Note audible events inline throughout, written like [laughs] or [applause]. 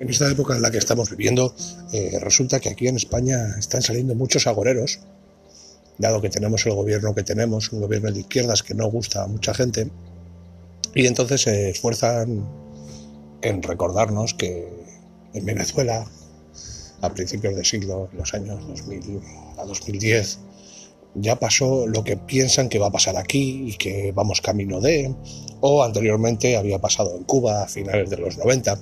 En esta época en la que estamos viviendo, eh, resulta que aquí en España están saliendo muchos agoreros, dado que tenemos el gobierno que tenemos, un gobierno de izquierdas que no gusta a mucha gente, y entonces se esfuerzan en recordarnos que en Venezuela, a principios del siglo, en los años 2000 a 2010, ya pasó lo que piensan que va a pasar aquí y que vamos camino de, o anteriormente había pasado en Cuba a finales de los 90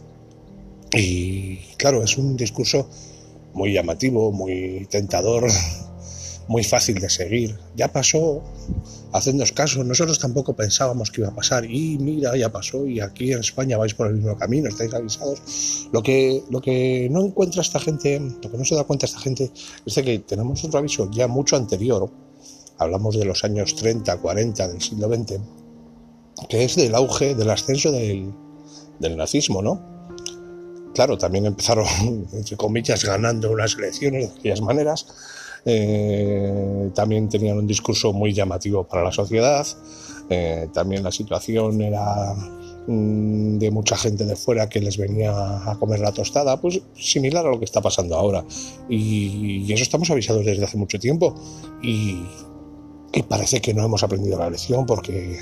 y claro, es un discurso muy llamativo, muy tentador, [laughs] muy fácil de seguir. Ya pasó, hacednos caso, nosotros tampoco pensábamos que iba a pasar y mira, ya pasó y aquí en España vais por el mismo camino, estáis avisados. Lo que, lo que no encuentra esta gente, lo que no se da cuenta esta gente es de que tenemos otro aviso ya mucho anterior, hablamos de los años 30, 40 del siglo XX, que es del auge, del ascenso del, del nazismo, ¿no? Claro, también empezaron, [laughs] entre comillas, ganando unas elecciones de aquellas maneras. Eh, también tenían un discurso muy llamativo para la sociedad. Eh, también la situación era mm, de mucha gente de fuera que les venía a comer la tostada, pues similar a lo que está pasando ahora. Y, eso estamos avisados desde hace mucho tiempo. Y, y, parece que no hemos aprendido la lección porque,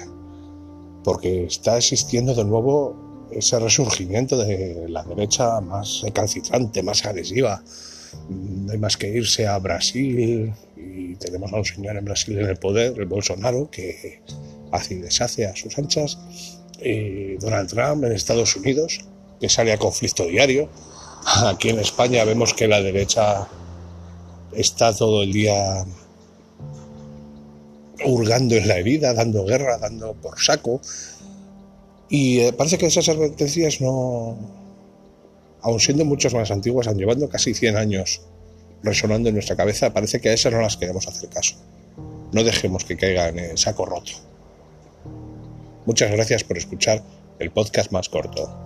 porque está existiendo de nuevo ese resurgimiento de la derecha más recalcitrante, más agresiva. No hay más que irse a Brasil y tenemos a un señor en Brasil en el poder, el Bolsonaro, que hace y deshace a sus anchas. Y Donald Trump en Estados Unidos, que sale a conflicto diario. Aquí en España vemos que la derecha está todo el día hurgando en la herida, dando guerra, dando por saco, y eh, parece que esas advertencias no, aun siendo muchos más antiguas, han llevando casi 100 años resonando en nuestra cabeza, parece que a esas no las queremos hacer caso. No dejemos que caigan en saco roto. Muchas gracias por escuchar el podcast más corto.